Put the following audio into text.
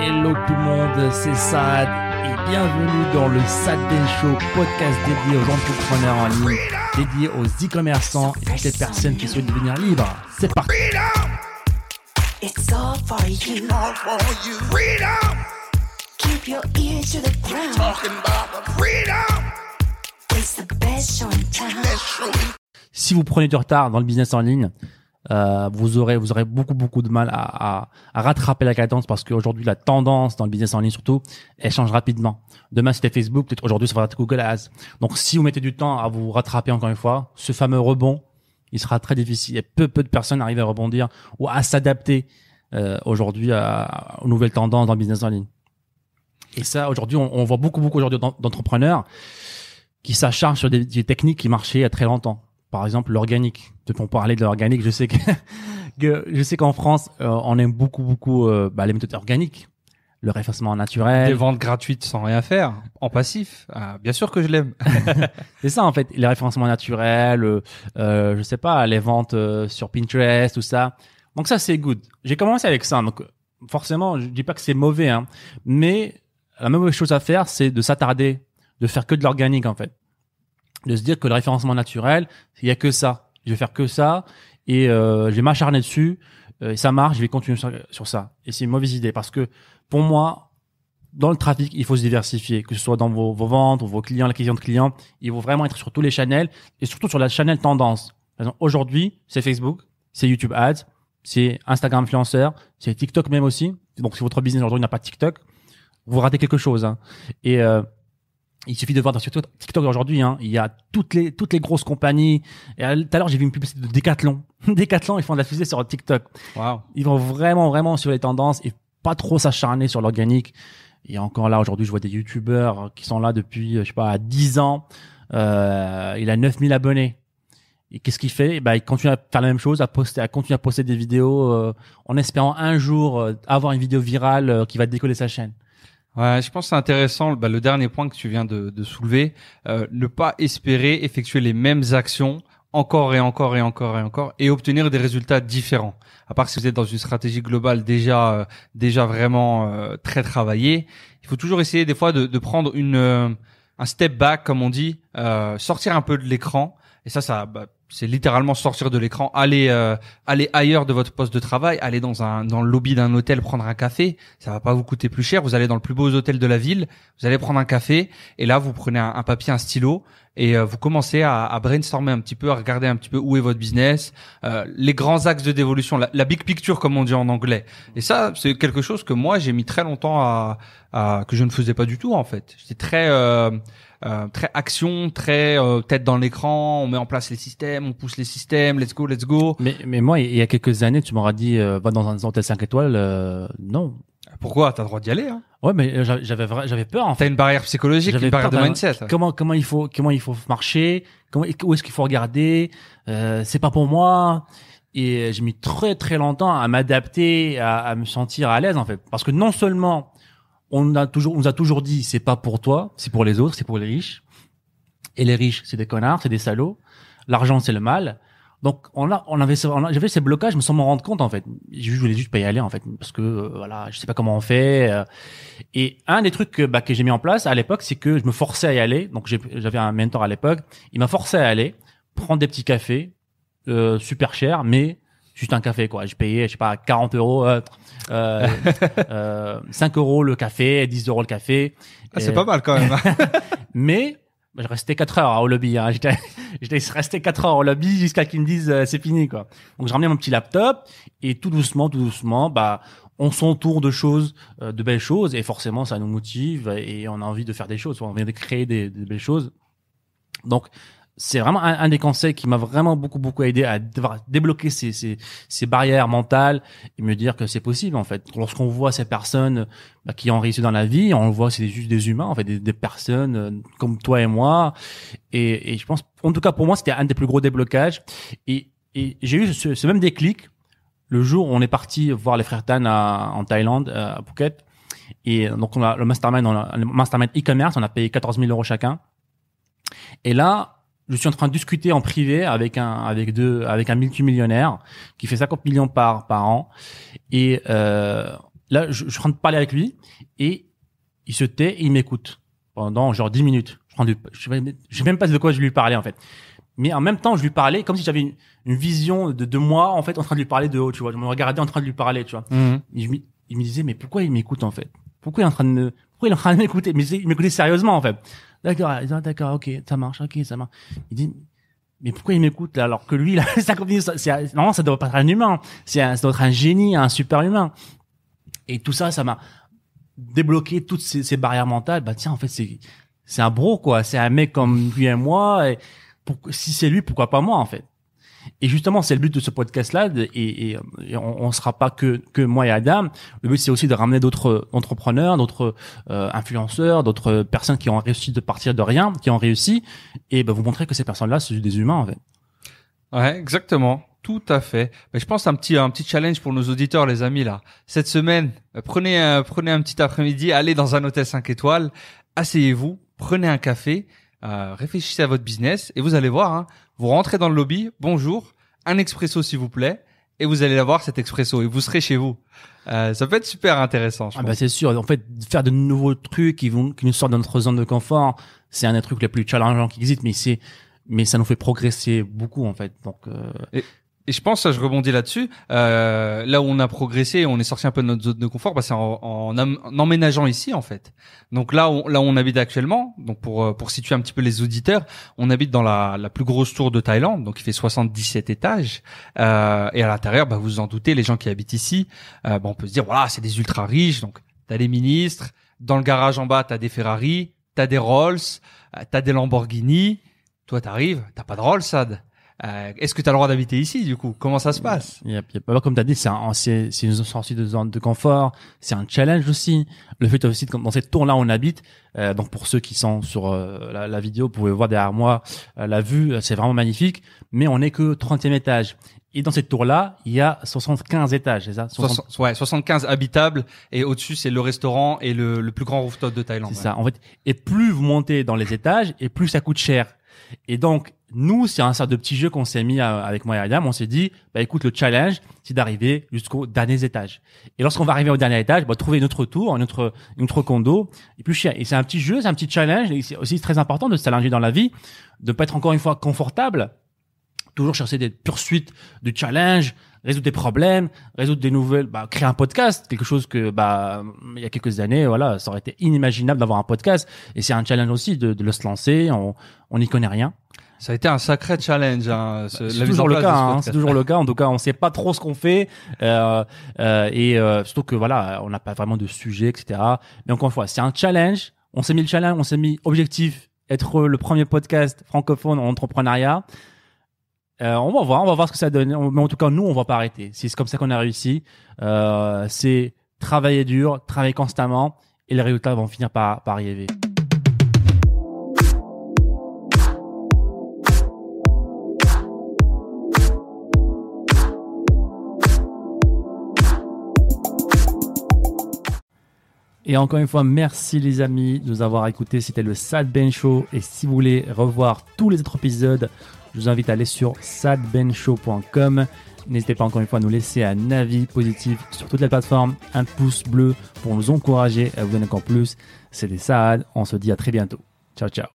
Hello tout le monde, c'est Sad et bienvenue dans le Sad Show, podcast dédié aux entrepreneurs en ligne, dédié aux e-commerçants et toutes les personnes qui souhaitent devenir libres. C'est parti. It's all for you. all for you. Freedom, Keep your ears to the ground. talking about the freedom. It's the best show in town. Show. Si vous prenez du retard dans le business en ligne, euh, vous aurez vous aurez beaucoup beaucoup de mal à, à, à rattraper la cadence parce qu'aujourd'hui la tendance dans le business en ligne surtout elle change rapidement. Demain c'était Facebook, peut-être aujourd'hui ça va être Google Ads. Donc si vous mettez du temps à vous rattraper encore une fois, ce fameux rebond, il sera très difficile. Et peu peu de personnes arrivent à rebondir ou à s'adapter euh, aujourd'hui aux nouvelles tendances dans le business en ligne. Et ça aujourd'hui on, on voit beaucoup beaucoup aujourd'hui d'en- d'entrepreneurs qui s'acharnent sur des, des techniques qui marchaient il y a très longtemps. Par exemple, l'organique. Peut-on parler de l'organique? Je sais que, que je sais qu'en France, euh, on aime beaucoup beaucoup euh, bah, les méthodes organiques, le référencement naturel. ventes gratuites sans rien faire, en passif. Ah, bien sûr que je l'aime. C'est ça en fait, les référencements naturels, euh, euh, je sais pas, les ventes euh, sur Pinterest, tout ça. Donc ça c'est good. J'ai commencé avec ça, donc forcément, je dis pas que c'est mauvais, hein, mais la mauvaise chose à faire, c'est de s'attarder, de faire que de l'organique en fait, de se dire que le référencement naturel, il y a que ça. Je vais faire que ça et euh, je vais m'acharner dessus. euh, et ça marche, je vais continuer sur, ça. Et c'est une mauvaise idée parce que pour moi, dans le trafic, il faut se diversifier, que ce soit dans vos, ventes ou vos clients, l'acquisition de clients. Il faut vraiment être sur tous les channels et surtout sur la channel tendance. Aujourd'hui, c'est Facebook, c'est YouTube Ads, c'est Instagram influenceur, c'est TikTok même aussi. Donc, si votre business aujourd'hui n'a pas TikTok, vous ratez quelque chose. hein. Et euh, il suffit de voir sur TikTok aujourd'hui, hein, il y a toutes les toutes les grosses compagnies. Et euh, tout à l'heure, j'ai vu une publicité de Decathlon. Decathlon, ils font de la fusée sur TikTok Waouh. ils vont vraiment vraiment sur les tendances et pas trop s'acharner sur l'organique. Et encore là aujourd'hui, je vois des youtubeurs qui sont là depuis je sais pas 10 ans. Euh, il a 9000 abonnés. Et qu'est-ce qu'il fait? Eh ben, il continue à faire la même chose, à poster, à continuer à poster des vidéos euh, en espérant un jour euh, avoir une vidéo virale euh, qui va décoller sa chaîne. Ouais, je pense que c'est intéressant. Bah, le dernier point que tu viens de, de soulever, euh, ne pas espérer effectuer les mêmes actions encore et encore et encore et encore et obtenir des résultats différents. À part si vous êtes dans une stratégie globale déjà euh, déjà vraiment euh, très travaillée, il faut toujours essayer des fois de, de prendre une euh, un step back comme on dit, euh, sortir un peu de l'écran. Et ça, ça, bah, c'est littéralement sortir de l'écran, aller euh, aller ailleurs de votre poste de travail, aller dans un dans le lobby d'un hôtel prendre un café. Ça va pas vous coûter plus cher. Vous allez dans le plus beau hôtel de la ville, vous allez prendre un café et là vous prenez un, papier, un stylo et euh, vous commencez à, à brainstormer un petit peu, à regarder un petit peu où est votre business, euh, les grands axes de dévolution, la, la big picture comme on dit en anglais. Et ça, c'est quelque chose que moi j'ai mis très longtemps à, à que je ne faisais pas du tout en fait. J'étais très euh, euh, très action, très euh, tête dans l'écran, on met en place les systèmes, on pousse les systèmes, let's go, let's go. Mais, mais moi, il y a quelques années, tu m'auras dit euh, va dans un hôtel 5 étoiles. euh, non. Pourquoi? T'as le droit d'y aller. Hein. Ouais, mais euh, j'avais j'avais peur en fait. T'as une barrière psychologique, J'avais une barrière de mindset. comment comment il faut comment il faut marcher comment où est-ce qu'il faut regarder euh, c'est pas pour moi et j'ai mis très très longtemps à m'adapter à, à me sentir à l'aise en fait parce que non seulement on a toujours on nous a toujours dit c'est pas pour toi c'est pour les autres c'est pour les riches et les riches c'est des connards c'est des salauds l'argent c'est le mal donc on a on avait ce- on a- j'avais ces blocages mais sans m'en rendre compte en fait je voulais juste pas y aller en fait parce que euh, voilà je sais pas comment on fait euh, et un des trucs que, bah, que j'ai mis en place à l'époque, c'est que je me forçais à y aller. Donc j'ai- j'avais un mentor à l'époque. Il m'a forcé à aller prendre des petits cafés euh, super chers, mais juste un café quoi. Je payais, je sais pas, 40 euros, euh, euh, euh, 5 euros le café, 10 euros le café. Ah, Et- c'est pas mal quand même. hein. mais je restais 4 heures hein, au lobby. Hein. J'étais, j'étais resté 4 heures au lobby jusqu'à qu'ils me disent euh, c'est fini quoi. Donc je ramenais mon petit laptop et tout doucement, tout doucement, bah on s'entoure de choses, euh, de belles choses et forcément ça nous motive et on a envie de faire des choses, on a envie de créer des, des belles choses. Donc c'est vraiment un, un des conseils qui m'a vraiment beaucoup beaucoup aidé à débloquer ces, ces, ces barrières mentales et me dire que c'est possible en fait. Lorsqu'on voit ces personnes bah, qui ont réussi dans la vie, on le voit c'est juste des humains en fait, des, des personnes euh, comme toi et moi. Et, et je pense, en tout cas pour moi, c'était un des plus gros déblocages. Et, et j'ai eu ce, ce même déclic le jour où on est parti voir les frères Tan à- en Thaïlande, euh, à Phuket. Et donc on a le mastermind, on a, le mastermind e-commerce, on a payé 14 000 euros chacun. Et là, je suis en train de discuter en privé avec un avec deux avec un multimillionnaire qui fait 50 millions par par an et euh, là, je, je suis en train de parler avec lui et il se tait et il m'écoute pendant genre 10 minutes. Je sais même- je sais même pas de quoi je lui parlais en fait. Mais en même temps, je lui parlais comme si j'avais une, une vision de, de moi en fait en train de lui parler de haut, tu vois. Je me regardais en train de lui parler, tu vois. Et je me- il me disait mais pourquoi il m'écoute en fait? Pourquoi il est en train de me- pourquoi il est en train de m'écouter? Mais il m'écoutait sérieusement en fait. D'accord, d'accord, ok, ça marche, ok, ça marche. Il dit mais pourquoi il m'écoute là alors que lui là ça- c'est non ça doit pas être un humain, c'est un- ça doit être un génie, un super humain. Et tout ça ça m'a débloqué toutes ces, ces barrières mentales. Bah tiens en fait c'est c'est un bro quoi, c'est un mec comme lui et moi et pour- si c'est lui pourquoi pas moi en fait? Et justement, c'est le but de ce podcast-là, et, et, et on, on sera pas que que moi et Adam. Le but, c'est aussi de ramener d'autres entrepreneurs, d'autres euh, influenceurs, d'autres personnes qui ont réussi de partir de rien, qui ont réussi, et ben, vous montrer que ces personnes-là, c'est juste des humains en fait. Ouais, exactement. Tout à fait. Mais je pense un petit un petit challenge pour nos auditeurs, les amis là. Cette semaine, prenez un, prenez un petit après-midi, allez dans un hôtel 5 étoiles, asseyez-vous, prenez un café, euh, réfléchissez à votre business et vous allez voir. Hein, vous rentrez dans le lobby, bonjour, un expresso s'il vous plaît, et vous allez avoir cet expresso et vous serez chez vous. Euh, ça peut être super intéressant. Je Ah bah c'est sûr. En fait, faire de nouveaux trucs qui vont qui nous sortent de notre zone de confort, c'est un des trucs les plus challengeants qui existent, mais c'est mais ça nous fait progresser beaucoup en fait. Donc euh, Et je pense, je rebondis là-dessus, euh, là où on a progressé, on est sorti un peu de notre zone de confort, bah, c'est en, en, en emménageant ici en fait. Donc là, où, là où on habite actuellement, donc pour euh, pour situer un petit peu les auditeurs, on habite dans la, la plus grosse tour de Thaïlande, donc il fait 77 étages, euh, et à l'intérieur, bah, vous vous en doutez, les gens qui habitent ici, euh, bah, on peut se dire voilà, c'est des ultra riches, donc t'as des ministres, dans le garage en bas, t'as des Ferrari, t'as des Rolls, euh, t'as des Lamborghini, toi t'arrives, t'as pas de Rolls, Sad. Euh, Est-ce que tu as le droit d'habiter ici du coup? Comment ça se passe? Yep, yep. Bah, comme tu as dit, c'est un- c'est c'est une sortie de zone de confort, c'est un challenge aussi. Le fait aussi dans cette tour là où on habite, euh, donc pour ceux qui sont sur euh, la, la vidéo, vous pouvez voir derrière moi euh, la vue, euh, c'est vraiment magnifique, mais on n'est que 30e étage. Et dans cette tour là, il y a 75 étages, c'est ça? 60 Soixante- ouais, 75 habitables et au-dessus c'est le restaurant et le, le plus grand rooftop de Thaïlande. C'est ça. En fait, et plus vous montez dans les étages, et plus ça coûte cher. Et donc, nous, c'est un sorte de petit jeu qu'on s'est mis à- avec moi et Adam. On s'est dit, bah écoute, le challenge, c'est d'arriver jusqu'au dernier étage. Et lorsqu'on va arriver au dernier étage, bah, trouver notre tour, notre notre condo, et plus cher. Et c'est un petit jeu, c'est un petit challenge. Et c'est aussi très important de se dans la vie, de pas être encore une fois confortable, toujours chercher des poursuites de challenge, résoudre des problèmes, résoudre des nouvelles, bah, créer un podcast, quelque chose que, bah, il y a quelques années, voilà, ça aurait été inimaginable d'avoir un podcast. Et c'est un challenge aussi de, de le se lancer. On, on n'y connaît rien. Ça a été un sacré challenge. Hein, ce- C'est toujours le cas. hein, c'est toujours le cas. En tout cas, on sait pas trop ce qu'on fait. Euh, euh, et euh, surtout que voilà, on n'a pas vraiment de sujet, etc. Mais encore une fois, c'est un challenge. On s'est mis le challenge, on s'est mis objectif être le premier podcast francophone en entrepreneuriat. Euh, on va voir, on va voir ce que ça donne. On- Mais en tout cas, nous, on va pas arrêter. C'est comme ça qu'on a réussi. Euh, c'est travailler dur, travailler constamment, et les résultats vont finir par, par arriver. Et encore une fois, merci les amis de nous avoir écoutés. C'était le Sad Ben Show. Et si vous voulez revoir tous les autres épisodes, je vous invite à aller sur sadbenshow.com. N'hésitez pas encore une fois à nous laisser un avis positif sur toutes les plateformes, un pouce bleu pour nous encourager à vous donner encore plus. C'était Sad. On se dit à très bientôt. Ciao, ciao.